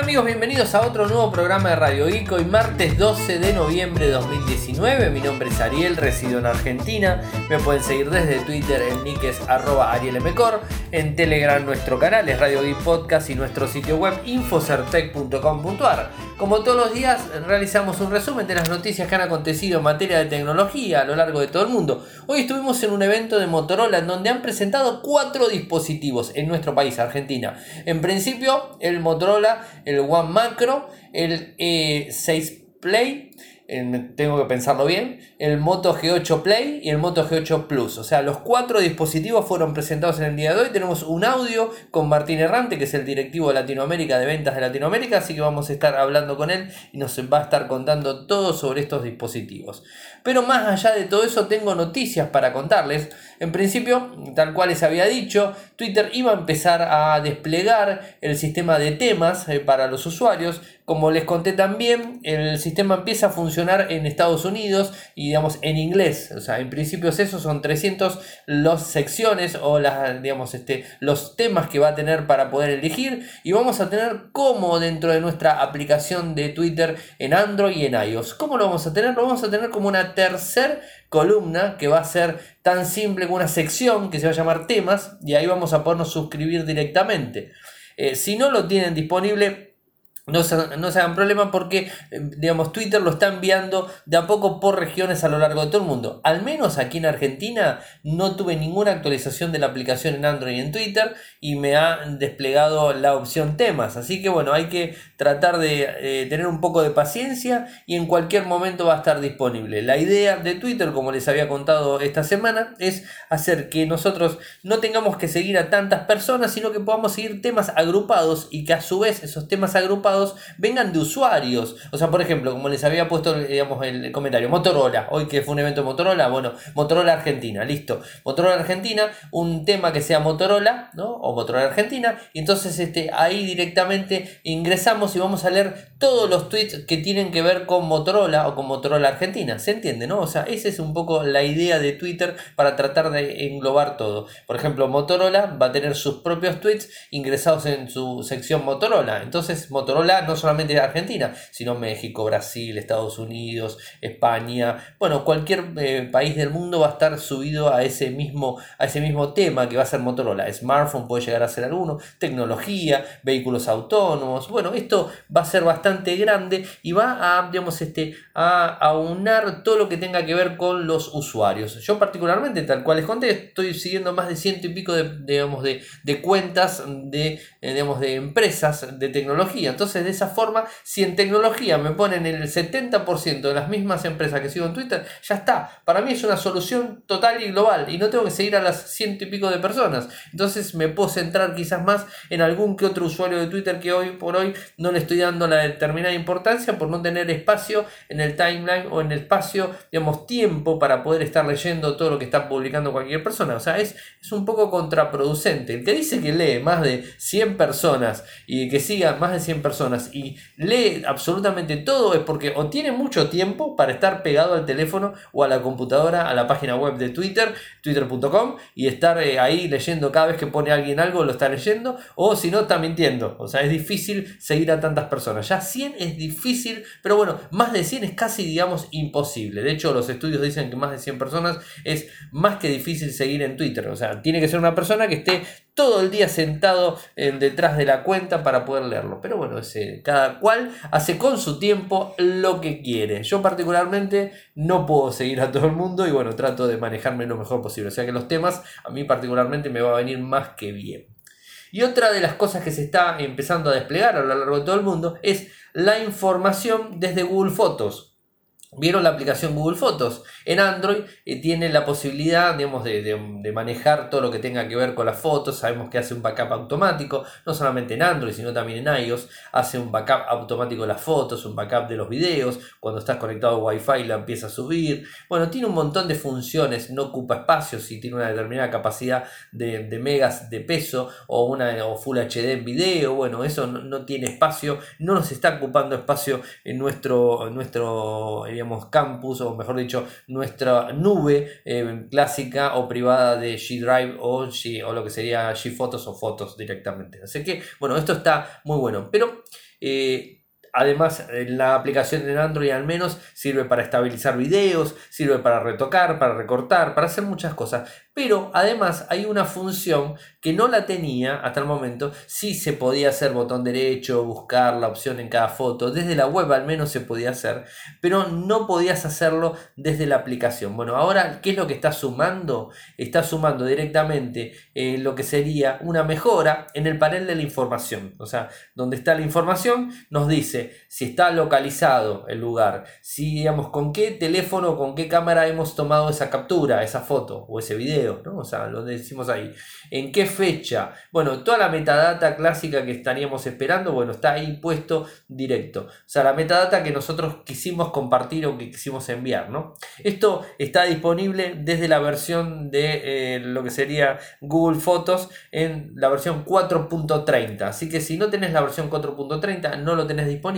amigos? Bienvenidos a otro nuevo programa de Radio Geek. Hoy martes 12 de noviembre de 2019. Mi nombre es Ariel, resido en Argentina. Me pueden seguir desde Twitter en nick es arroba arielmcor. En Telegram nuestro canal es Radio Geek Podcast y nuestro sitio web infocertec.com.ar. Como todos los días realizamos un resumen de las noticias que han acontecido en materia de tecnología a lo largo de todo el mundo. Hoy estuvimos en un evento de Motorola en donde han presentado cuatro dispositivos en nuestro país, Argentina. En principio, el Motorola, el One Macro, el E6 Play, tengo que pensarlo bien, el Moto G8 Play y el Moto G8 Plus. O sea, los cuatro dispositivos fueron presentados en el día de hoy. Tenemos un audio con Martín Errante, que es el directivo de Latinoamérica, de ventas de Latinoamérica, así que vamos a estar hablando con él y nos va a estar contando todo sobre estos dispositivos. Pero más allá de todo eso, tengo noticias para contarles. En principio, tal cual les había dicho, Twitter iba a empezar a desplegar el sistema de temas eh, para los usuarios. Como les conté también, el sistema empieza a funcionar en Estados Unidos y digamos en inglés. O sea, en principio esos son 300 las secciones o las, digamos, este, los temas que va a tener para poder elegir. Y vamos a tener como dentro de nuestra aplicación de Twitter en Android y en iOS. ¿Cómo lo vamos a tener? Lo vamos a tener como una tercera columna que va a ser tan simple como una sección que se va a llamar temas y ahí vamos a podernos suscribir directamente. Eh, si no lo tienen disponible, no se, no se, hagan problema porque, eh, digamos, Twitter lo está enviando de a poco por regiones a lo largo de todo el mundo. Al menos aquí en Argentina no tuve ninguna actualización de la aplicación en Android y en Twitter y me ha desplegado la opción temas. Así que bueno, hay que tratar de eh, tener un poco de paciencia y en cualquier momento va a estar disponible. La idea de Twitter, como les había contado esta semana, es hacer que nosotros no tengamos que seguir a tantas personas, sino que podamos seguir temas agrupados y que a su vez esos temas agrupados vengan de usuarios. O sea, por ejemplo, como les había puesto digamos, el comentario, Motorola, hoy que fue un evento Motorola, bueno, Motorola Argentina, listo. Motorola Argentina, un tema que sea Motorola, ¿no? O Motorola Argentina, y entonces este, ahí directamente ingresamos y vamos a leer todos los tweets que tienen que ver con Motorola o con Motorola Argentina. ¿Se entiende, no? O sea, esa es un poco la idea de Twitter para tratar de englobar todo. Por ejemplo, Motorola va a tener sus propios tweets ingresados en su sección Motorola. Entonces, Motorola no solamente Argentina, sino México, Brasil, Estados Unidos, España, bueno, cualquier eh, país del mundo va a estar subido a ese, mismo, a ese mismo tema que va a ser Motorola. Smartphone puede llegar a ser alguno, tecnología, vehículos autónomos, bueno, esto va a ser bastante grande y va a, digamos, este, a aunar todo lo que tenga que ver con los usuarios. Yo particularmente, tal cual les conté, estoy siguiendo más de ciento y pico de, digamos, de, cuentas de, eh, de empresas de tecnología. Entonces, de esa forma, si en tecnología me ponen el 70% de las mismas empresas que sigo en Twitter, ya está. Para mí es una solución total y global y no tengo que seguir a las ciento y pico de personas. Entonces me puedo centrar quizás más en algún que otro usuario de Twitter que hoy por hoy no le estoy dando la determinada importancia por no tener espacio en el timeline o en el espacio, digamos, tiempo para poder estar leyendo todo lo que está publicando cualquier persona. O sea, es, es un poco contraproducente. El que dice que lee más de 100 personas y que siga más de 100 personas y lee absolutamente todo es porque o tiene mucho tiempo para estar pegado al teléfono o a la computadora, a la página web de Twitter, twitter.com, y estar eh, ahí leyendo cada vez que pone alguien algo, lo está leyendo, o si no, está mintiendo. O sea, es difícil seguir a tantas personas. Ya 100 es difícil, pero bueno, más de 100 es casi, digamos, imposible. De hecho, los estudios dicen que más de 100 personas es más que difícil seguir en Twitter. O sea, tiene que ser una persona que esté todo el día sentado en, detrás de la cuenta para poder leerlo. Pero bueno, ese, cada cual hace con su tiempo lo que quiere. Yo particularmente no puedo seguir a todo el mundo y bueno, trato de manejarme lo mejor posible. O sea que los temas a mí particularmente me va a venir más que bien. Y otra de las cosas que se está empezando a desplegar a lo largo de todo el mundo es la información desde Google Fotos. Vieron la aplicación Google Fotos. En Android eh, tiene la posibilidad digamos, de, manejar todo lo que tenga que ver con las fotos. Sabemos que hace un backup automático, no solamente en Android, sino también en iOS. Hace un backup automático de las fotos, un backup de los videos. Cuando estás conectado a Wi-Fi la empieza a subir. Bueno, tiene un montón de funciones, no ocupa espacio si tiene una determinada capacidad de, megas de peso o una o Full HD en video. Bueno, eso no, tiene espacio, no nos está ocupando espacio en nuestro, en nuestro campus, o mejor dicho, nuestra nube eh, clásica o privada de G Drive o, G, o lo que sería G Photos o fotos directamente. Así que, bueno, esto está muy bueno. Pero eh, Además, la aplicación en Android al menos sirve para estabilizar videos, sirve para retocar, para recortar, para hacer muchas cosas. Pero además hay una función que no la tenía hasta el momento. Sí se podía hacer botón derecho, buscar la opción en cada foto. Desde la web al menos se podía hacer. Pero no podías hacerlo desde la aplicación. Bueno, ahora, ¿qué es lo que está sumando? Está sumando directamente eh, lo que sería una mejora en el panel de la información. O sea, donde está la información nos dice si está localizado el lugar, si digamos con qué teléfono, con qué cámara hemos tomado esa captura, esa foto o ese video, ¿no? O sea, lo decimos ahí, en qué fecha, bueno, toda la metadata clásica que estaríamos esperando, bueno, está ahí puesto directo, o sea, la metadata que nosotros quisimos compartir o que quisimos enviar, ¿no? Esto está disponible desde la versión de eh, lo que sería Google Fotos en la versión 4.30, así que si no tenés la versión 4.30, no lo tenés disponible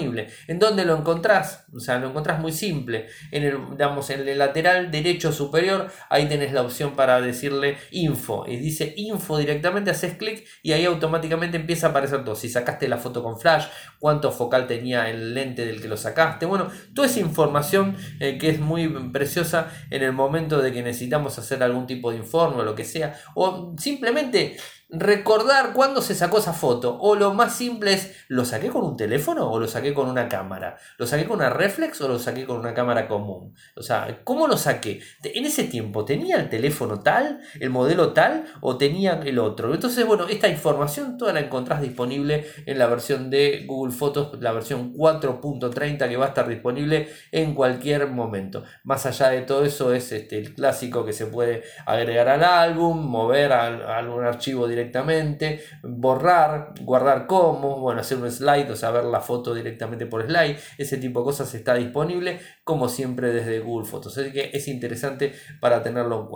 ¿En dónde lo encontrás? O sea, lo encontrás muy simple. En el, en el lateral derecho superior, ahí tenés la opción para decirle info. Y dice info directamente, haces clic y ahí automáticamente empieza a aparecer todo. Si sacaste la foto con flash, cuánto focal tenía el lente del que lo sacaste. Bueno, toda esa información eh, que es muy preciosa en el momento de que necesitamos hacer algún tipo de informe o lo que sea. O simplemente recordar cuándo se sacó esa foto. O lo más simple es, ¿lo saqué con un teléfono o lo saqué con una cámara? ¿Lo saqué con una reflex o lo saqué con una cámara común? O sea, ¿cómo lo saqué? En ese tiempo, ¿tenía el teléfono tal, el modelo tal o tenía el otro? Entonces, bueno, esta información toda la encontrás disponible en la versión de Google Fotos, la versión 4.30 que va a estar disponible en cualquier momento. Más allá de todo eso es este, el clásico que se puede agregar al álbum, mover a, algún archivo directo directamente, borrar, guardar como, bueno, hacer un slide, o sea, ver la foto directamente por slide, ese tipo de cosas está disponible como siempre desde Google Fotos, así que es interesante para tenerlo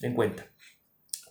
en cuenta.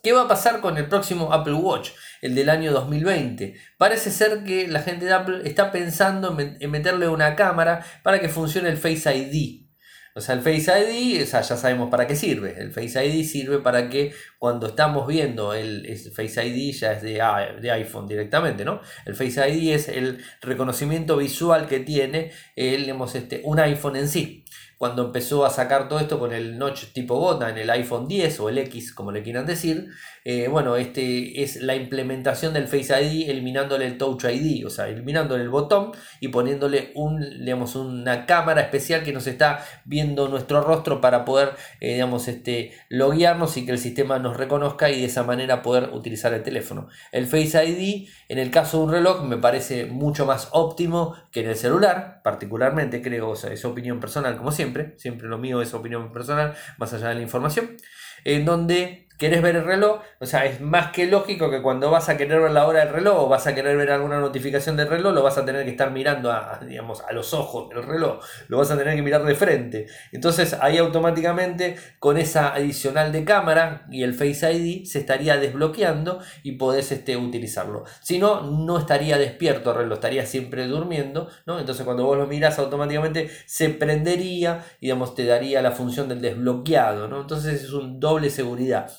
¿Qué va a pasar con el próximo Apple Watch, el del año 2020? Parece ser que la gente de Apple está pensando en meterle una cámara para que funcione el Face ID. O sea, el Face ID, o sea, ya sabemos para qué sirve. El Face ID sirve para que cuando estamos viendo el, Face ID ya es de, de, iPhone directamente, ¿no? El Face ID es el reconocimiento visual que tiene el, este, un iPhone en sí cuando empezó a sacar todo esto con el notch tipo gota en el iPhone 10 o el X, como le quieran decir, eh, bueno, este es la implementación del Face ID eliminándole el Touch ID, o sea, eliminándole el botón y poniéndole un, digamos, una cámara especial que nos está viendo nuestro rostro para poder, eh, digamos, este, loguearnos y que el sistema nos reconozca y de esa manera poder utilizar el teléfono. El Face ID, en el caso de un reloj, me parece mucho más óptimo que en el celular, particularmente creo, o sea, es opinión personal como siempre siempre, lo mío es opinión personal, más allá de la información, en donde querés ver el reloj, o sea, es más que lógico que cuando vas a querer ver la hora del reloj o vas a querer ver alguna notificación del reloj, lo vas a tener que estar mirando a, digamos, a los ojos del reloj, lo vas a tener que mirar de frente. Entonces ahí automáticamente con esa adicional de cámara y el Face ID se estaría desbloqueando y podés este, utilizarlo. Si no, no estaría despierto el reloj, estaría siempre durmiendo, ¿no? Entonces cuando vos lo miras automáticamente se prendería y digamos, te daría la función del desbloqueado, ¿no? Entonces es un doble seguridad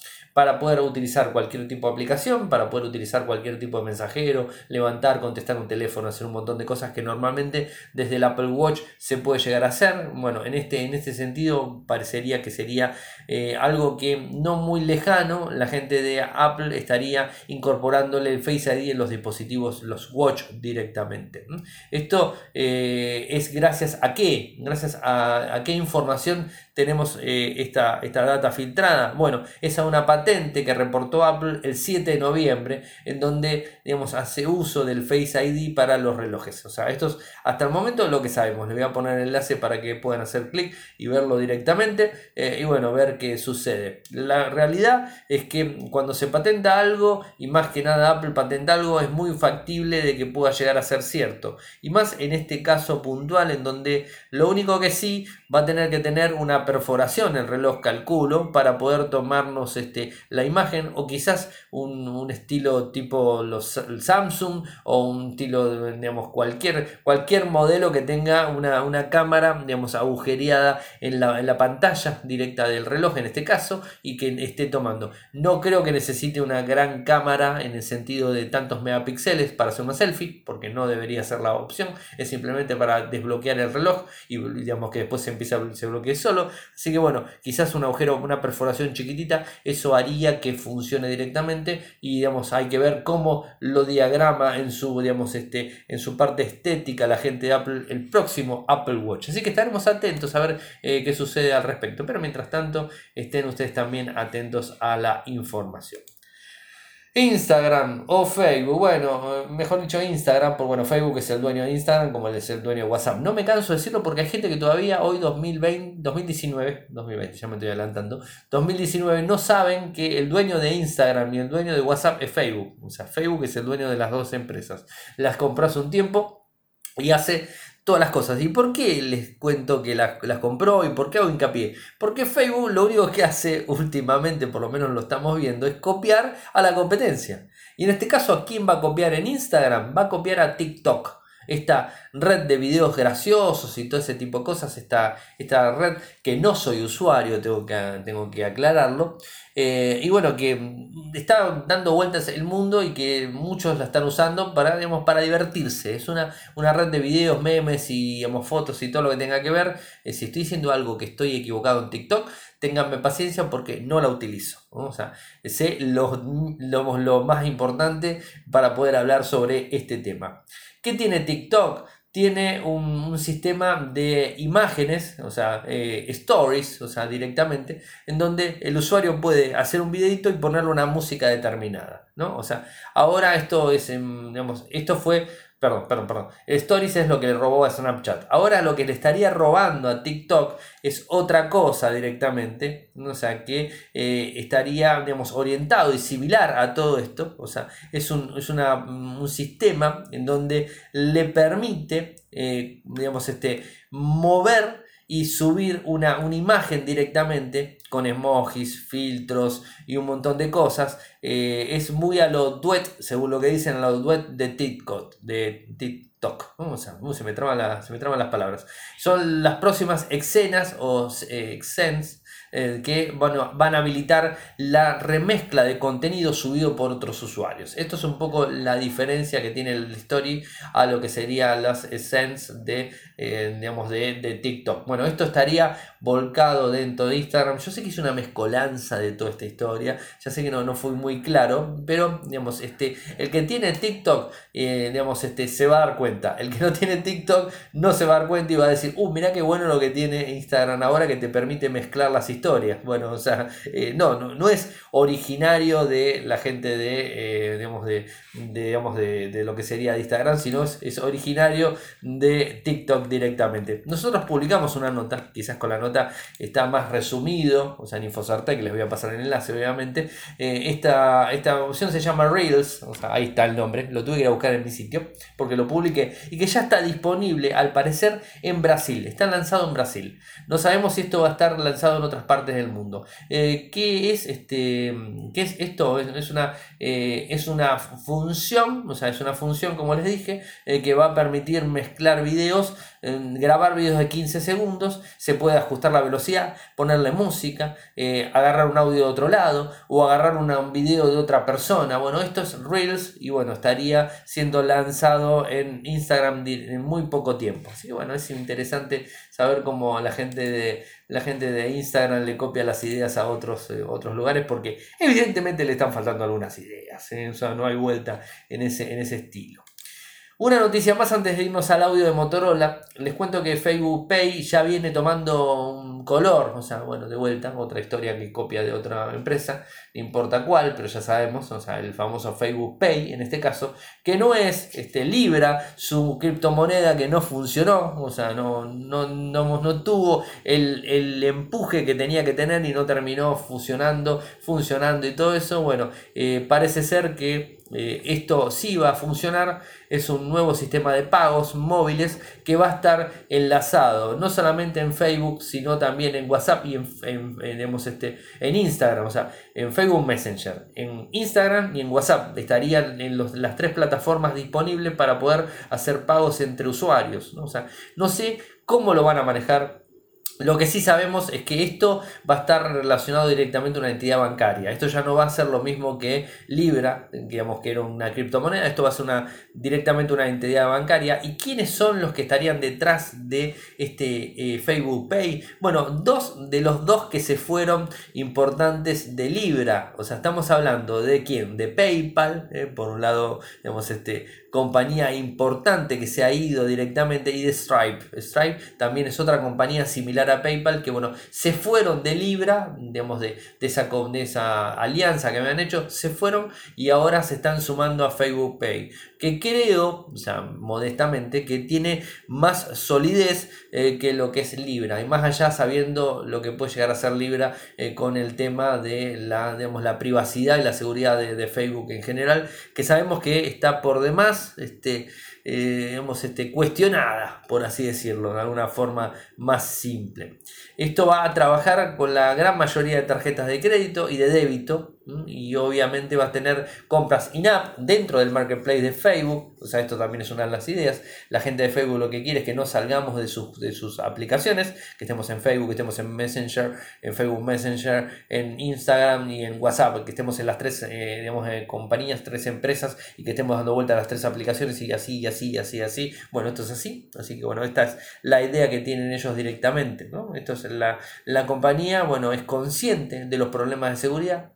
para poder utilizar cualquier tipo de aplicación, para poder utilizar cualquier tipo de mensajero, levantar, contestar un teléfono, hacer un montón de cosas que normalmente desde el Apple Watch se puede llegar a hacer. Bueno, en este, en este sentido parecería que sería eh, algo que no muy lejano, la gente de Apple estaría incorporándole el Face ID en los dispositivos, los Watch directamente. Esto eh, es gracias a qué, gracias a, a qué información tenemos eh, esta, esta, data filtrada? Bueno, es a una patente que reportó Apple el 7 de noviembre, en donde digamos, hace uso del Face ID para los relojes. O sea, esto es hasta el momento lo que sabemos. Le voy a poner el enlace para que puedan hacer clic y verlo directamente eh, y bueno, ver qué sucede. La realidad es que cuando se patenta algo, y más que nada Apple patenta algo, es muy factible de que pueda llegar a ser cierto. Y más en este caso puntual, en donde lo único que sí va a tener que tener una perforación el reloj calculo para poder tomarnos este, la imagen o quizás un, estilo tipo los Samsung o un estilo, digamos, cualquier, cualquier modelo que tenga una, una cámara, digamos, agujereada en la, en la pantalla directa del reloj en este caso y que esté tomando. No creo que necesite una gran cámara en el sentido de tantos megapíxeles para hacer una selfie, porque no debería ser la opción, es simplemente para desbloquear el reloj y digamos que después se empieza se bloquee solo. Así que bueno, quizás un agujero, una perforación chiquitita, eso haría que funcione directamente y digamos hay que ver cómo lo diagrama en su digamos este en su parte estética la gente de Apple el próximo Apple Watch. Así que estaremos atentos a ver eh, qué sucede al respecto. Pero mientras tanto, estén ustedes también atentos a la información. Instagram o Facebook, bueno, mejor dicho Instagram, porque bueno, Facebook es el dueño de Instagram como él es el dueño de WhatsApp. No me canso de decirlo porque hay gente que todavía hoy 2020, 2019, 2020, ya me estoy adelantando, 2019 no saben que el dueño de Instagram y el dueño de WhatsApp es Facebook. O sea, Facebook es el dueño de las dos empresas. Las compró hace un tiempo y hace todas las cosas. ¿Y por qué les cuento que las, compró y por qué hago hincapié? Porque Facebook lo único que hace últimamente, por lo menos lo estamos viendo, es copiar a la competencia. Y en este caso, ¿a quién va a copiar en Instagram? Va a copiar a TikTok esta red de videos graciosos y todo ese tipo de cosas, esta, esta red que no soy usuario, tengo que, tengo que aclararlo, eh, y bueno, que está dando vueltas el mundo y que muchos la están usando para, digamos, para divertirse. Es una, una red de videos, memes y digamos, fotos y todo lo que tenga que ver. Eh, si estoy diciendo algo que estoy equivocado en TikTok, ténganme paciencia porque no la utilizo. O sea, sé lo, lo, lo más importante para poder hablar sobre este tema. ¿Qué tiene TikTok? Tiene un, sistema de imágenes, o sea, eh, stories, o sea, directamente, en donde el usuario puede hacer un videito y ponerle una música determinada, ¿no? O sea, ahora esto es, digamos, esto fue Perdón, perdón, perdón. Stories es lo que le robó a Snapchat. Ahora lo que le estaría robando a TikTok es otra cosa directamente. O sea, que eh, estaría, digamos, orientado y similar a todo esto. O sea, es un, un sistema en donde le permite, eh, digamos, este, mover y subir una, una, imagen directamente con emojis, filtros y un montón de cosas. Eh, es muy a lo duet, según lo que dicen, a lo duet de TikTok. De TikTok. se, me traban se me traban las palabras. Son las próximas escenas o eh, eh, que bueno, van a habilitar la remezcla de contenido subido por otros usuarios. Esto es un poco la diferencia que tiene el Story a lo que serían las Essence de, eh, digamos, de, de, TikTok. Bueno, esto estaría volcado dentro de Instagram. Yo sé que es una mezcolanza de toda esta historia, ya sé que no, no fue muy claro, pero digamos, este, el que tiene TikTok, eh, digamos, este, se va a dar cuenta. El que no tiene TikTok no se va a dar cuenta y va a decir, uh, mira qué bueno lo que tiene Instagram ahora que te permite mezclar las historias bueno, o sea, eh, no, no, es originario de la gente de, eh, digamos, de, digamos de, lo que sería de Instagram, sino es, originario de TikTok directamente. Nosotros publicamos una nota, quizás con la nota está más resumido, o sea, en que les voy a pasar el enlace, obviamente. Eh, esta, esta opción se llama Reels, o sea, ahí está el nombre, lo tuve que ir a buscar en mi sitio, porque lo publiqué, y que ya está disponible, al parecer, en Brasil. Está lanzado en Brasil. No sabemos si esto va a estar lanzado en otras partes del mundo. Eh, ¿Qué es este? ¿Qué es esto? Es, una, eh, es una función, o sea, es una función, como les dije, eh, que va a permitir mezclar videos, grabar videos de 15 segundos, se puede ajustar la velocidad, ponerle música, agarrar un audio de otro lado o agarrar un video de otra persona. Bueno, esto es Reels y bueno, estaría siendo lanzado en Instagram en muy poco tiempo. Así que bueno, es interesante saber cómo la gente de la gente de Instagram le copia las ideas a otros, eh, otros lugares porque evidentemente le están faltando algunas ideas, ¿eh? o sea, no hay vuelta en ese, en ese estilo. Una noticia más antes de irnos al audio de Motorola. Les cuento que Facebook Pay ya viene tomando color, o sea, bueno, de vuelta, otra historia que copia de otra empresa, no importa cuál, pero ya sabemos, o sea, el famoso Facebook Pay en este caso, que no es este, Libra, su criptomoneda que no funcionó, o sea, no, no, no, tuvo el, empuje que tenía que tener y no terminó fusionando, funcionando y todo eso. Bueno, eh, parece ser que eh, esto sí va a funcionar, es un nuevo sistema de pagos móviles que va a estar enlazado no solamente en Facebook, sino también en WhatsApp y en, este, en Instagram, o sea, en Facebook Messenger, en Instagram y en WhatsApp. Estarían en las tres plataformas disponibles para poder hacer pagos entre usuarios. ¿no? O sea, no sé cómo lo van a manejar lo que sí sabemos es que esto va a estar relacionado directamente a una entidad bancaria. Esto ya no va a ser lo mismo que Libra, digamos que era una criptomoneda. Esto va a ser una, directamente una entidad bancaria. ¿Y quiénes son los que estarían detrás de este eh, Facebook Pay? Bueno, dos de los dos que se fueron importantes de Libra. O sea, estamos hablando de quién? De PayPal, eh, por un lado, digamos, este, compañía importante que se ha ido directamente y de Stripe. Stripe también es otra compañía similar a PayPal que bueno, se fueron de Libra, digamos de, esa, de esa alianza que me han hecho, se fueron y ahora se están sumando a Facebook Pay, que creo, o sea, modestamente, que tiene más solidez eh, que lo que es Libra y más allá sabiendo lo que puede llegar a ser Libra eh, con el tema de la, digamos, la privacidad y la seguridad de, de Facebook en general, que sabemos que está por demás este, eh, este, cuestionada, por así decirlo, de alguna forma más simple. Esto va a trabajar con la gran mayoría de tarjetas de crédito y de débito y obviamente va a tener compras in-app dentro del marketplace de Facebook. O sea, esto también es una de las ideas. La gente de Facebook lo que quiere es que no salgamos de sus, de sus aplicaciones, que estemos en Facebook, que estemos en Messenger, en Facebook Messenger, en Instagram y en WhatsApp, que estemos en las tres, eh, digamos, eh, compañías, tres empresas y que estemos dando vuelta a las tres aplicaciones y así, y así, y así, y así. Bueno, esto es así. Así que bueno, esta es la idea que tienen ellos directamente. ¿no? Esto es la, la compañía, bueno, es consciente de los problemas de seguridad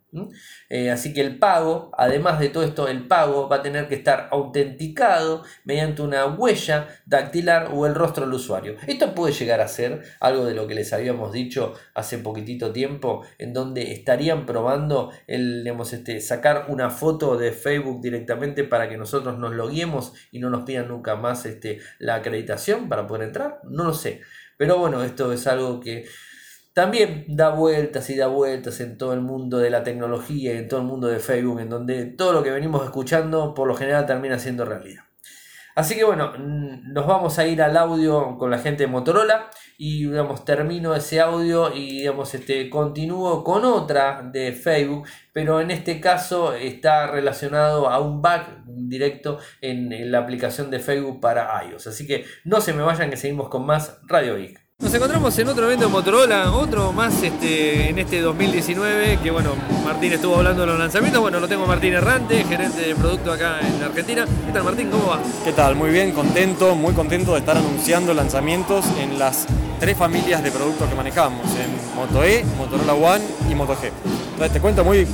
eh, así que el pago, además de todo esto, el pago va a tener que estar autenticado mediante una huella dactilar o el rostro del usuario. Esto puede llegar a ser algo de lo que les habíamos dicho hace poquitito tiempo, en donde estarían probando el, este, sacar una foto de Facebook directamente para que nosotros nos loguemos y no nos pidan nunca más este, la acreditación para poder entrar. No lo sé. Pero bueno, esto es algo que también da vueltas y da vueltas en todo el mundo de la tecnología y en todo el mundo de Facebook, en donde todo lo que venimos escuchando por lo general termina siendo realidad. Así que bueno, nos vamos a ir al audio con la gente de Motorola y digamos, termino ese audio y digamos, este, continúo con otra de Facebook, pero en este caso está relacionado a un bug directo en, en la aplicación de Facebook para iOS. Así que no se me vayan que seguimos con más Radio Geek. Nos encontramos en otro evento de Motorola, otro más este, en este 2019, que bueno, Martín estuvo hablando de los lanzamientos, bueno, lo tengo Martín Errante, gerente de producto acá en Argentina. ¿Qué tal Martín? ¿Cómo va? ¿Qué tal? Muy bien, contento, muy contento de estar anunciando lanzamientos en las tres familias de productos que manejamos, en Moto E, Motorola One y Moto G. Entonces te cuento muy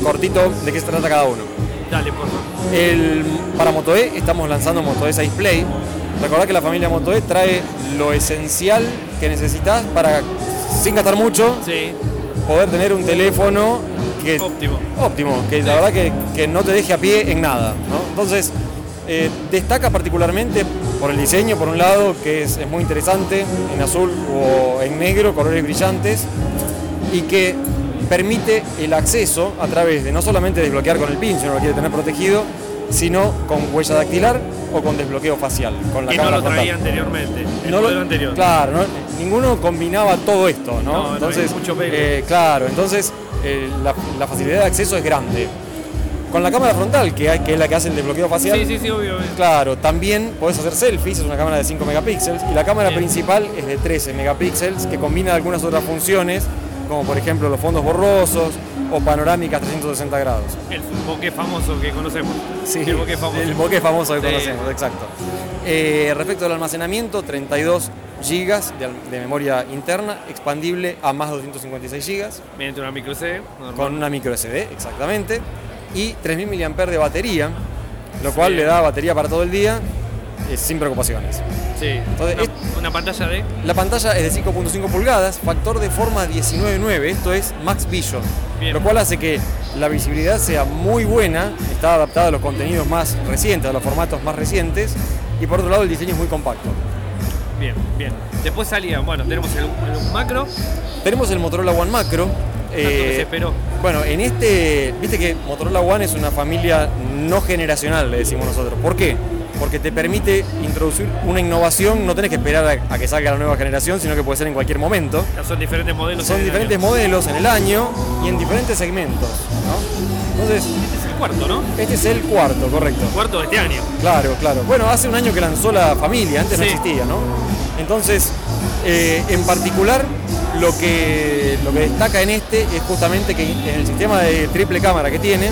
cortito de qué se trata cada uno. Dale, por favor. El, para Moto E estamos lanzando Moto E 6 Play, Recordad que la familia Moto E trae lo esencial que necesitas para, sin gastar mucho, poder tener un teléfono que, óptimo. óptimo, que la verdad que, no te deje a pie en nada. Entonces, eh, destaca particularmente por el diseño, por un lado, que es, muy interesante, en azul o en negro, colores brillantes, y que permite el acceso a través de no solamente desbloquear con el pin, si uno lo quiere tener protegido, sino con huella dactilar o con desbloqueo facial. Con la cámara no lo traía anteriormente, no lo, anterior. Claro, ninguno combinaba todo esto, ¿no? entonces, mucho eh, claro, entonces eh, la, facilidad de acceso es grande. Con la cámara frontal, que, que es la que hace el desbloqueo facial. Sí, sí, sí, obvio. Claro, también podés hacer selfies, es una cámara de 5 megapíxeles, y la cámara principal es de 13 megapíxeles, que combina algunas otras funciones, como por ejemplo los fondos borrosos, o panorámica 360 grados. El bokeh famoso que conocemos. Sí, el bokeh famoso. El bokeh famoso que conocemos, exacto. Eh, respecto al almacenamiento, 32 GB de, memoria interna, expandible a más de 256 GB. Mediante una micro SD. Con una micro SD, exactamente. Y 3000 mAh de batería, lo cual le da batería para todo el día eh, sin preocupaciones. Sí. Entonces, una, pantalla de. La pantalla es de 5.5 pulgadas, factor de forma 19.9, esto es Max Vision. Lo cual hace que la visibilidad sea muy buena, está adaptada a los contenidos más recientes, a los formatos más recientes, y por otro lado el diseño es muy compacto. Bien, bien. Después salía, bueno, tenemos el, macro. Tenemos el Motorola One Macro, Eh, se esperó. Bueno, en este, viste que Motorola One es una familia no generacional, le decimos nosotros. ¿Por qué? Porque te permite introducir una innovación, no tenés que esperar a, a que salga la nueva generación, sino que puede ser en cualquier momento. Ya son diferentes modelos. Son en el diferentes año. modelos en el año y en diferentes segmentos, ¿no? Entonces, Este es el cuarto, ¿no? este es el cuarto, correcto. Cuarto de este año. Claro, claro. Bueno, hace un año que lanzó la familia, antes no existía, ¿no? Entonces, eh, en particular, lo que, lo que destaca en este es justamente que en el sistema de triple cámara que tiene,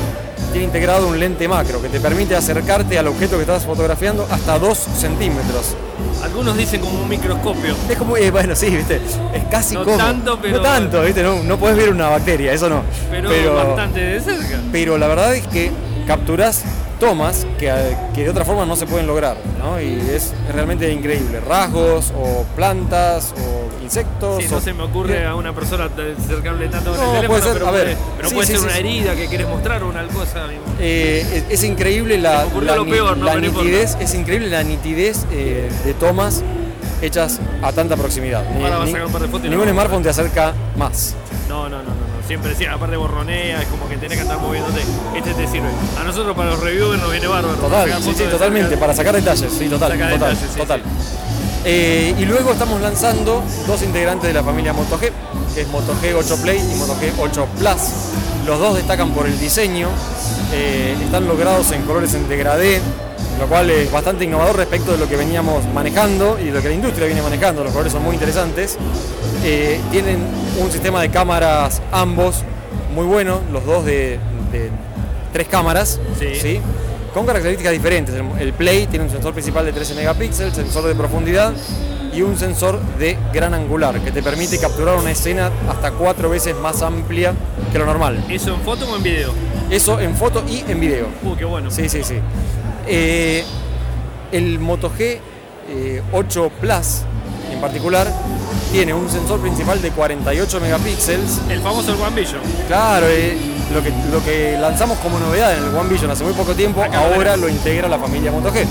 tiene integrado un lente macro que te permite acercarte al objeto que estás fotografiando hasta 2 centímetros. Algunos dicen como un microscopio. Es como, eh, bueno, sí, viste, es casi No como. tanto, pero- No tanto, viste, no, no puedes ver una bacteria, eso no. Pero, bastante de cerca. pero la verdad es que capturas tomas que, que de otra forma no se pueden lograr, ¿no? Y es realmente increíble. Rasgos o plantas o insectos. Sí, no o- se me ocurre a una persona acercarle tanto con No, el teléfono, puede ser, pero a ver, puede, pero sí, puede sí, ser sí, una herida que quieres mostrar o una cosa. Eh, es, es increíble la, la lo peor, la no nitidez, es increíble la nitidez eh, de tomas hechas a tanta proximidad. Ni- ni- ningún smartphone te acerca más. No, no, no, no. Siempre sí, aparte borronea, es como que tenés que estar moviéndote. Este te sirve. A nosotros para los reviewers nos viene bárbaro. Total, sí, totalmente, para sacar detalles, sí, total, total, detalles. Eh, y luego estamos lanzando dos integrantes de la familia Moto G, que es Moto G 8 Play y Moto G 8 Plus. Los dos destacan por el diseño, eh, están logrados en colores en degradé, lo cual es bastante innovador respecto de lo que veníamos manejando y de lo que la industria viene manejando. Los colores son muy interesantes. Eh, tienen un sistema de cámaras ambos muy bueno, los dos de, de tres cámaras, Sí. con características diferentes. El, el Play tiene un sensor principal de 13 megapíxeles, sensor de profundidad y un sensor de gran angular que te permite capturar una escena hasta cuatro veces más amplia que lo normal. ¿Eso en foto o en video? Eso en foto y en video. Uh, qué bueno. Sí, sí, sí. Eh, el Moto G eh, 8 Plus en particular tiene un sensor principal de 48 megapíxeles El famoso One Vision. Claro, eh, lo, que, lo que lanzamos como novedad en el One Vision hace muy poco tiempo, Acá ahora lo integra la familia Moto G,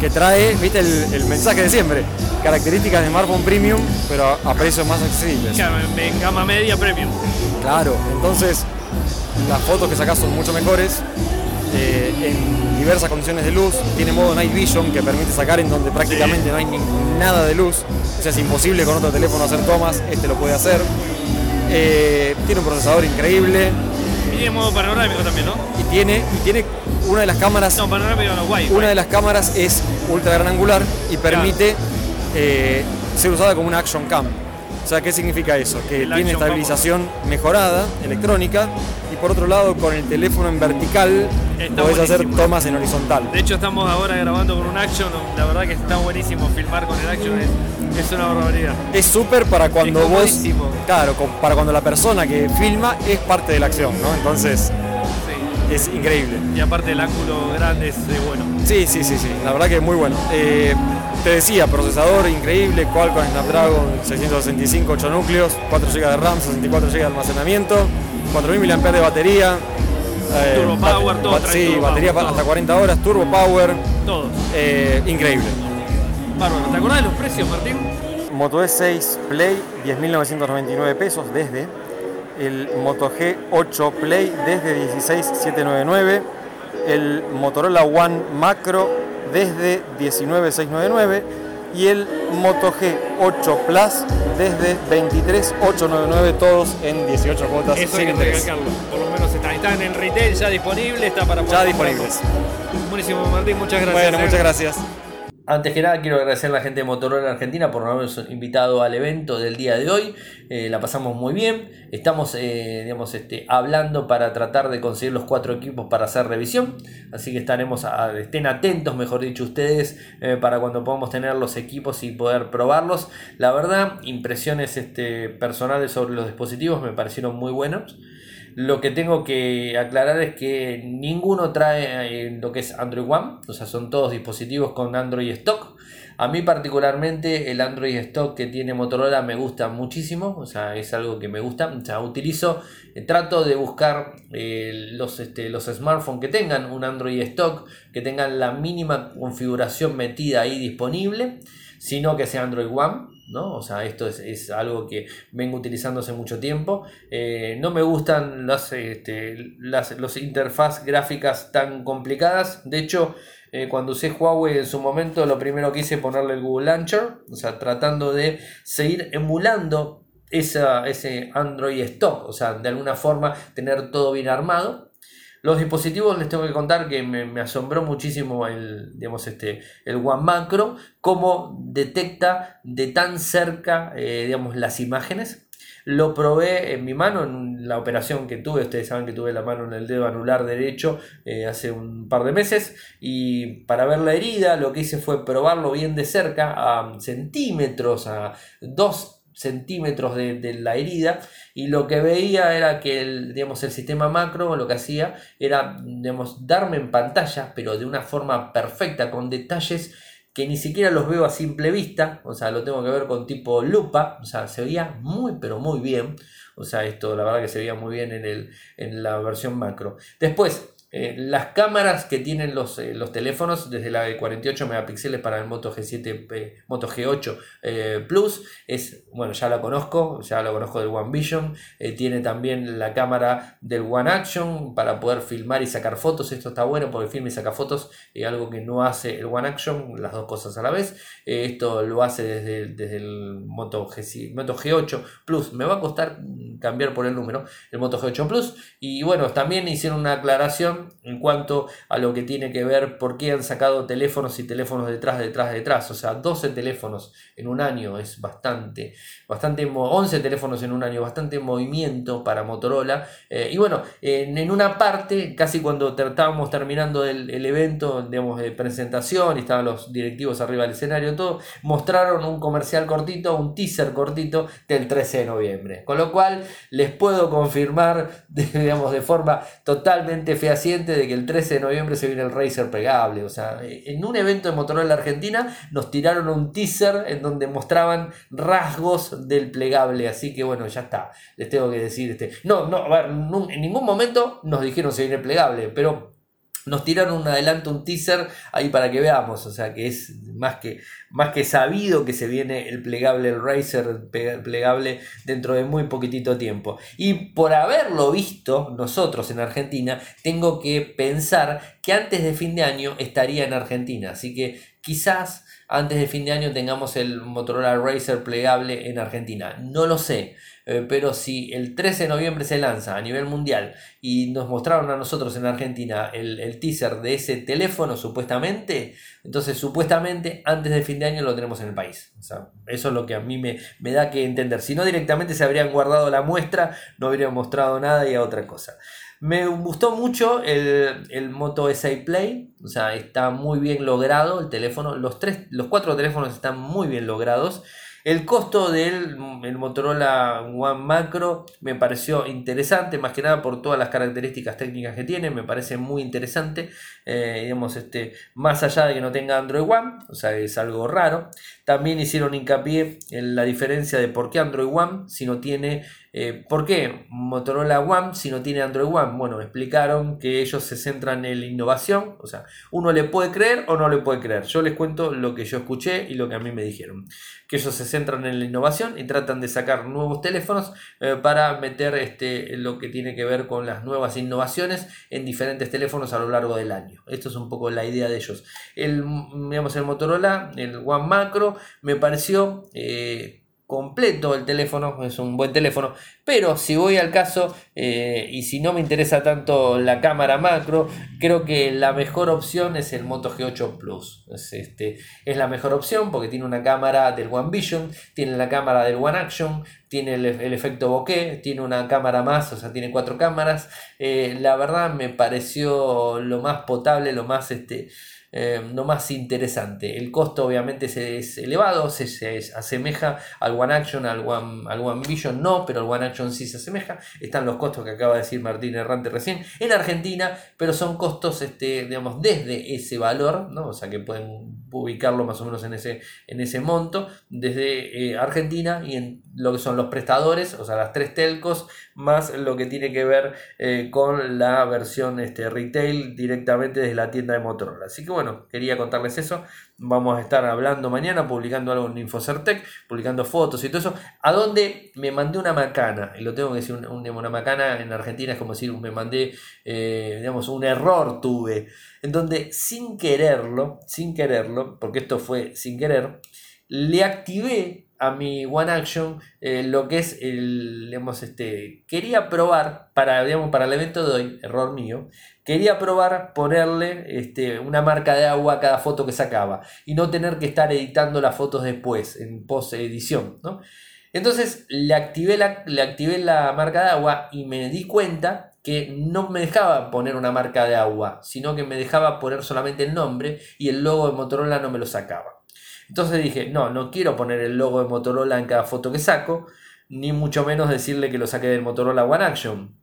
que trae, viste, el, el mensaje de siempre, características de smartphone premium, pero a, a precios más accesibles. En, en gama media premium. Claro, entonces las fotos que sacás son mucho mejores, eh, en diversas condiciones de luz, tiene modo Night Vision que permite sacar en donde prácticamente no hay ni- nada de luz, o sea, es imposible con otro teléfono hacer tomas, este lo puede hacer. Eh, tiene un procesador increíble, Y tiene modo panorámico también, ¿no? y tiene, y tiene una de las cámaras, No, panorámico no, guay. una de las cámaras es ultra gran angular y permite eh, ser usada como una action cam. O sea, ¿qué significa eso? Que El tiene estabilización mejorada, electrónica, por otro lado, con el teléfono en vertical, Está podés hacer tomas en horizontal. De hecho, estamos ahora grabando con un action. La verdad que está buenísimo filmar con el action. Es, es una barbaridad. Es súper para cuando Es vos, claro, para cuando la persona que filma es parte de la acción, ¿no? Entonces, Sí. es increíble. Y aparte el ángulo grande es eh, bueno. Sí, sí, sí, sí, la verdad que es muy bueno. Eh, te decía, procesador increíble, Qualcomm Snapdragon 665, 8 núcleos, 4 GB de RAM, 64 GB de almacenamiento, 4000 mAh de batería. eh, Turbo power, todo bat- Sí, turbo batería power, hasta todo. 40 horas, turbo power, Todos. eh, increíble. Bárbaro. ¿Te acordás de los precios, Martín? Moto E6 Play 10.999 pesos desde el Moto G8 Play desde 16.799 el Motorola One Macro desde 19.699 y el Moto G8 Plus desde 23.899 todos en 18 cuotas Eso hay que recalcarlo. Por lo menos está, está en el retail ya disponible, está para Ya disponibles. Buenísimo, Martín. Muchas gracias. Bueno, eh. muchas gracias. Antes que nada quiero agradecer a la gente de Motorola Argentina por habernos invitado al evento del día de hoy. Eh, la pasamos muy bien. Estamos eh, digamos, este, hablando para tratar de conseguir los cuatro equipos para hacer revisión. Así que estaremos estén atentos, mejor dicho, ustedes eh, para cuando podamos tener los equipos y poder probarlos. La verdad, impresiones este, personales sobre los dispositivos me parecieron muy buenos. Lo que tengo que aclarar es que ninguno trae eh, lo que es Android One, o sea, son todos dispositivos con Android Stock. A mí particularmente el Android Stock que tiene Motorola me gusta muchísimo, o sea, es algo que me gusta. O sea, utilizo, eh, trato de buscar eh, los, este, los smartphones que tengan un Android Stock, que tengan la mínima configuración metida ahí disponible. sino que sea Android One. ¿No? O sea, esto es, algo que vengo utilizando hace mucho tiempo. Eh, no me gustan las, este, las los interfaz gráficas tan complicadas. De hecho, eh, cuando usé Huawei en su momento, lo primero que hice es ponerle el Google Launcher, o sea, tratando de seguir emulando esa, ese Android stock, o sea, de alguna forma tener todo bien armado. Los dispositivos les tengo que contar que me, asombró muchísimo el, digamos, este, el One Macro, cómo detecta de tan cerca eh, digamos, las imágenes. Lo probé en mi mano en la operación que tuve. Ustedes saben que tuve la mano en el dedo anular derecho eh, hace un par de meses. Y para ver la herida, lo que hice fue probarlo bien de cerca, a centímetros, a dos centímetros de, la herida y lo que veía era que el, digamos, el sistema macro lo que hacía era digamos, darme en pantalla pero de una forma perfecta con detalles que ni siquiera los veo a simple vista, o sea, lo tengo que ver con tipo lupa, o sea, se veía muy pero muy bien, o sea, esto la verdad que se veía muy bien en, el, en la versión macro. Después, eh, las cámaras que tienen los, eh, los, teléfonos, desde la de 48 megapíxeles para el Moto G7, eh, Moto G8 Plus, es, bueno, ya la conozco, ya lo conozco del One Vision, tiene también la cámara del One Action para poder filmar y sacar fotos, esto está bueno porque filma y saca fotos, es algo que no hace el One Action, las dos cosas a la vez, esto lo hace desde, desde el Moto, G, Moto G8 Plus, me va a costar cambiar por el número, el Moto G8 Plus, y bueno, también hicieron una aclaración en cuanto a lo que tiene que ver por qué han sacado teléfonos y teléfonos detrás, detrás, detrás. O sea, 12 teléfonos en un año es bastante, bastante, 11 teléfonos en un año, bastante movimiento para Motorola. Eh, y bueno, en, una parte, casi cuando estábamos terminando el, evento, digamos, de presentación y estaban los directivos arriba del escenario, todo, mostraron un comercial cortito, un teaser cortito del 13 de noviembre. Con lo cual, les puedo confirmar, digamos, de forma totalmente fehaciente de que el 13 de noviembre se viene el Razer pegable. O sea, en un evento de Motorola Argentina nos tiraron un teaser en donde mostraban rasgos del plegable. Así que bueno, ya está. Les tengo que decir, este, no, no, a ver, en ningún momento nos dijeron se viene plegable, pero nos tiraron un adelanto, un teaser ahí para que veamos, o sea que es más que, más que sabido que se viene el plegable, el Razer plegable dentro de muy poquitito tiempo. Y por haberlo visto nosotros en Argentina, tengo que pensar que antes de fin de año estaría en Argentina, así que quizás antes de fin de año tengamos el Motorola Racer plegable en Argentina. No lo sé, eh, pero si el 13 de noviembre se lanza a nivel mundial y nos mostraron a nosotros en Argentina el, teaser de ese teléfono supuestamente, entonces supuestamente antes de fin de año lo tenemos en el país. eso es lo que a mí me, me da que entender. Si no directamente se habrían guardado la muestra, no habrían mostrado nada y a otra cosa. Me gustó mucho el, Moto S6 Play, o sea, está muy bien logrado el teléfono, los, tres, los cuatro teléfonos están muy bien logrados. El costo del Motorola One Macro me pareció interesante, más que nada por todas las características técnicas que tiene, me parece muy interesante, eh, digamos, este, más allá de que no tenga Android One, o sea, es algo raro. También hicieron hincapié en la diferencia de por qué Android One si no tiene eh, ¿Por qué Motorola One si no tiene Android One? Bueno, explicaron que ellos se centran en la innovación, o sea, uno le puede creer o no le puede creer. Yo les cuento lo que yo escuché y lo que a mí me dijeron. Que ellos se centran en la innovación y tratan de sacar nuevos teléfonos eh, para meter este, lo que tiene que ver con las nuevas innovaciones en diferentes teléfonos a lo largo del año. Esto es un poco la idea de ellos. El, digamos, el Motorola, el One Macro, me pareció... Eh, completo el teléfono, es un buen teléfono, pero si voy al caso eh, y si no me interesa tanto la cámara macro, creo que la mejor opción es el Moto G8 Plus. Es, este, es la mejor opción porque tiene una cámara del One Vision, tiene la cámara del One Action, tiene el, efecto bokeh, tiene una cámara más, o sea, tiene cuatro cámaras. Eh, la verdad me pareció lo más potable, lo más... Este, eh, no más interesante. El costo obviamente es, elevado, se, asemeja al One Action, al One, al One Vision no, pero al One Action sí se asemeja. Están los costos que acaba de decir Martín Errante recién en Argentina, pero son costos este, digamos, desde ese valor, ¿no? o sea que pueden ubicarlo más o menos en ese, en ese monto, desde eh, Argentina y en lo que son los prestadores, o sea, las tres telcos, más lo que tiene que ver eh, con la versión este, retail directamente desde la tienda de Motorola. Así que bueno, quería contarles eso. Vamos a estar hablando mañana, publicando algo en Infocertec, publicando fotos y todo eso. A donde me mandé una macana, y lo tengo que decir, una macana en Argentina es como decir, me mandé, eh, digamos, un error tuve, en donde sin quererlo, sin quererlo, porque esto fue sin querer, le activé a mi One Action eh, lo que es el, este, quería probar para, digamos, para el evento de hoy, error mío, quería probar ponerle este, una marca de agua a cada foto que sacaba y no tener que estar editando las fotos después, en post edición, ¿no? Entonces le activé, la, le activé la marca de agua y me di cuenta que no me dejaba poner una marca de agua, sino que me dejaba poner solamente el nombre y el logo de Motorola no me lo sacaba. Entonces dije, no, no quiero poner el logo de Motorola en cada foto que saco, ni mucho menos decirle que lo saque del Motorola One Action.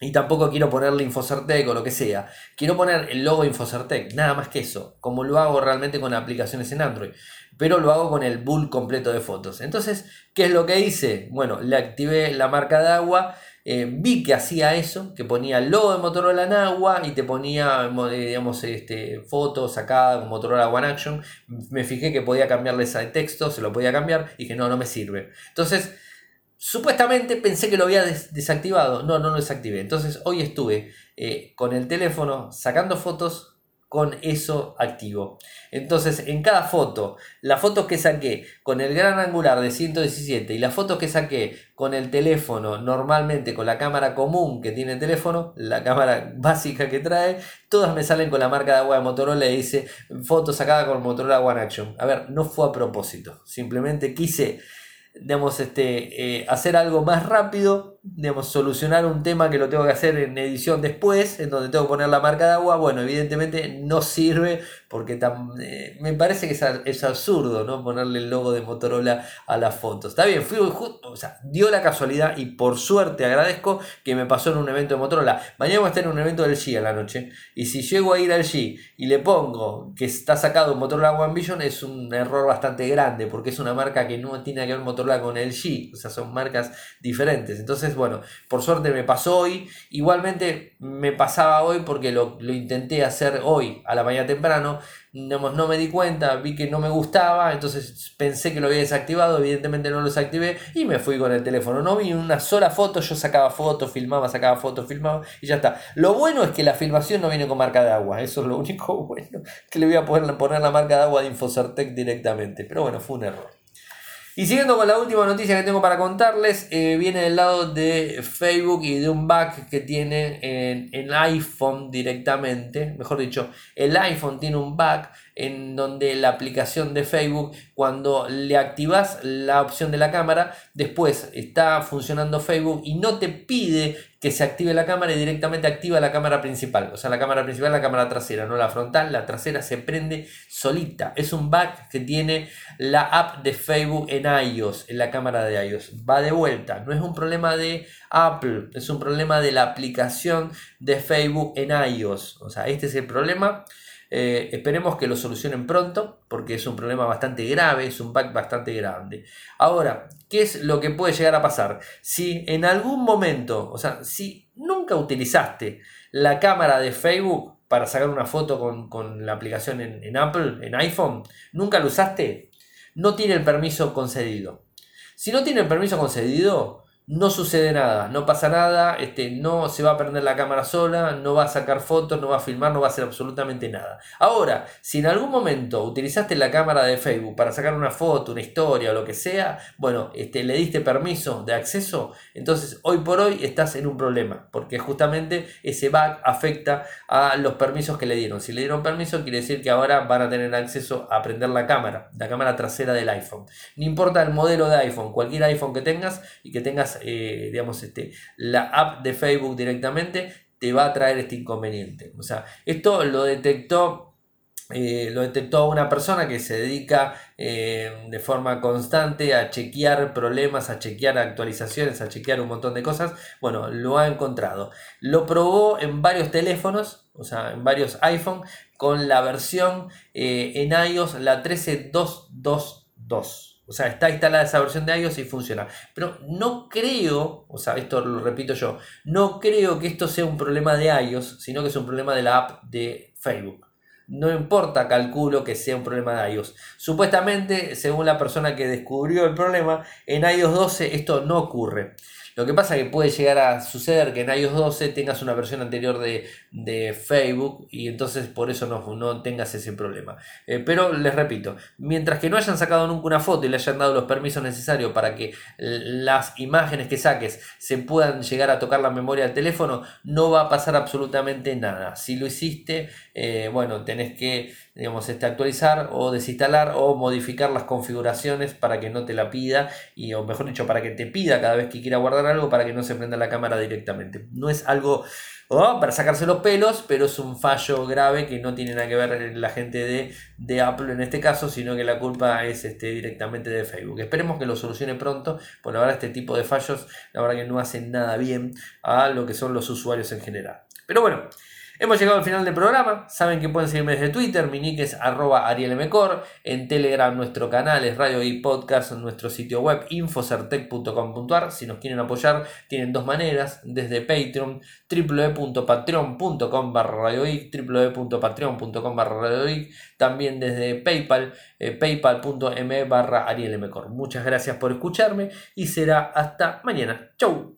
Y tampoco quiero ponerle Infocertec o lo que sea. Quiero poner el logo Infocertec, nada más que eso, como lo hago realmente con aplicaciones en Android. Pero lo hago con el bulk completo de fotos. Entonces, ¿qué es lo que hice? Bueno, le activé la marca de agua eh, vi que hacía eso, que ponía el logo de Motorola en agua y te ponía, eh, digamos, este, fotos sacadas con Motorola One Action. Me fijé que podía cambiarle ese texto, se lo podía cambiar y que no, no me sirve. Entonces, supuestamente pensé que lo había desactivado. No, no lo desactivé. Entonces, hoy estuve eh, con el teléfono sacando fotos con eso activo. Entonces, en cada foto, las fotos que saqué con el gran angular de 117 y las fotos que saqué con el teléfono, normalmente con la cámara común que tiene el teléfono, la cámara básica que trae, todas me salen con la marca de agua de Motorola y dice foto sacada con Motorola One Action. A ver, no fue a propósito, simplemente quise digamos, este, eh, hacer algo más rápido digamos, solucionar un tema que lo tengo que hacer en edición después, en donde tengo que poner la marca de agua, bueno, evidentemente no sirve porque eh, me parece que es, absurdo, ¿no? Ponerle el logo de Motorola a las fotos. Está bien, fui, o sea, dio la casualidad y por suerte agradezco que me pasó en un evento de Motorola. Mañana voy a estar en un evento del G a la noche y si llego a ir al G y le pongo que está sacado Motorola One Vision es un error bastante grande porque es una marca que no tiene que ver Motorola con el G, o sea, son marcas diferentes. Entonces, bueno, por suerte me pasó hoy. Igualmente me pasaba hoy porque lo, lo intenté hacer hoy a la mañana temprano no me di cuenta, vi que no me gustaba, entonces pensé que lo había desactivado, evidentemente no lo desactivé y me fui con el teléfono. No vi una sola foto, yo sacaba fotos, filmaba, sacaba fotos, filmaba y ya está. Lo bueno es que la filmación no viene con marca de agua, eso es lo único bueno, que le voy a poner, poner la marca de agua de Infocertec directamente, pero bueno, fue un error. Y siguiendo con la última noticia que tengo para contarles, eh, viene del lado de Facebook y de un bug que tiene en, el iPhone directamente. Mejor dicho, el iPhone tiene un bug en donde la aplicación de Facebook, cuando le activas la opción de la cámara, después está funcionando Facebook y no te pide que se active la cámara y directamente activa la cámara principal. O sea, la cámara principal, la cámara trasera, no la frontal, la trasera se prende solita. Es un bug que tiene la app de Facebook en iOS, en la cámara de iOS. Va de vuelta, no es un problema de Apple, es un problema de la aplicación de Facebook en iOS. O sea, este es el problema. Eh, esperemos que lo solucionen pronto, porque es un problema bastante grave, es un bug bastante grande. Ahora, ¿qué es lo que puede llegar a pasar? Si en algún momento, o sea, si nunca utilizaste la cámara de Facebook para sacar una foto con, la aplicación en, en Apple, en iPhone, nunca lo usaste, no tiene el permiso concedido. Si no tiene el permiso concedido, no sucede nada, no pasa nada, este, no se va a prender la cámara sola, no va a sacar fotos, no va a filmar, no va a hacer absolutamente nada. Ahora, si en algún momento utilizaste la cámara de Facebook para sacar una foto, una historia o lo que sea, bueno, este, le diste permiso de acceso, entonces hoy por hoy estás en un problema, porque justamente ese bug afecta a los permisos que le dieron. Si le dieron permiso, quiere decir que ahora van a tener acceso a prender la cámara, la cámara trasera del iPhone. No importa el modelo de iPhone, cualquier iPhone que tengas y que tengas eh, digamos, este, la app de Facebook directamente, te va a traer este inconveniente. O sea, esto lo detectó eh, lo detectó una persona que se dedica eh, de forma constante a chequear problemas, a chequear actualizaciones, a chequear un montón de cosas. Bueno, lo ha encontrado. Lo probó en varios teléfonos, o sea, en varios iPhone, con la versión en iOS, la 13222. O sea, está instalada esa versión de iOS y funciona. Pero no creo, o sea, esto lo repito yo, no creo que esto sea un problema de iOS, sino que es un problema de la app de Facebook. no importa, calculo que sea un problema de iOS. Supuestamente, según la persona que descubrió el problema, en iOS 12 esto no ocurre. Lo que pasa es que puede llegar a suceder que en iOS 12 tengas una versión anterior de, Facebook y entonces por eso no, no tengas ese problema. Eh, pero les repito, mientras que no hayan sacado nunca una foto y le hayan dado los permisos necesarios para que las imágenes que saques se puedan llegar a tocar la memoria del teléfono, no va a pasar absolutamente nada. Si lo hiciste, eh, bueno, tenés que digamos, este, actualizar o desinstalar o modificar las configuraciones para que no te la pida y o mejor dicho para que te pida cada vez que quiera guardar algo para que no se prenda la cámara directamente. No es algo oh, para sacarse los pelos, pero es un fallo grave que no tiene nada que ver la gente de, de Apple en este caso, sino que la culpa es este, directamente de Facebook. Esperemos que lo solucione pronto, porque la verdad este tipo de fallos la verdad que no hacen nada bien a lo que son los usuarios en general. Pero bueno, Hemos llegado al final del programa. Saben que pueden seguirme desde Twitter. Mi nick es arroba. En Telegram nuestro canal es Radio y Podcast. Nuestro sitio web infocertec.com.ar. Si nos quieren apoyar tienen dos maneras. Desde Patreon www.patreon.com barra www.patreon.com También desde PayPal eh, paypal.me barra. Muchas gracias por escucharme y será hasta mañana. Chau.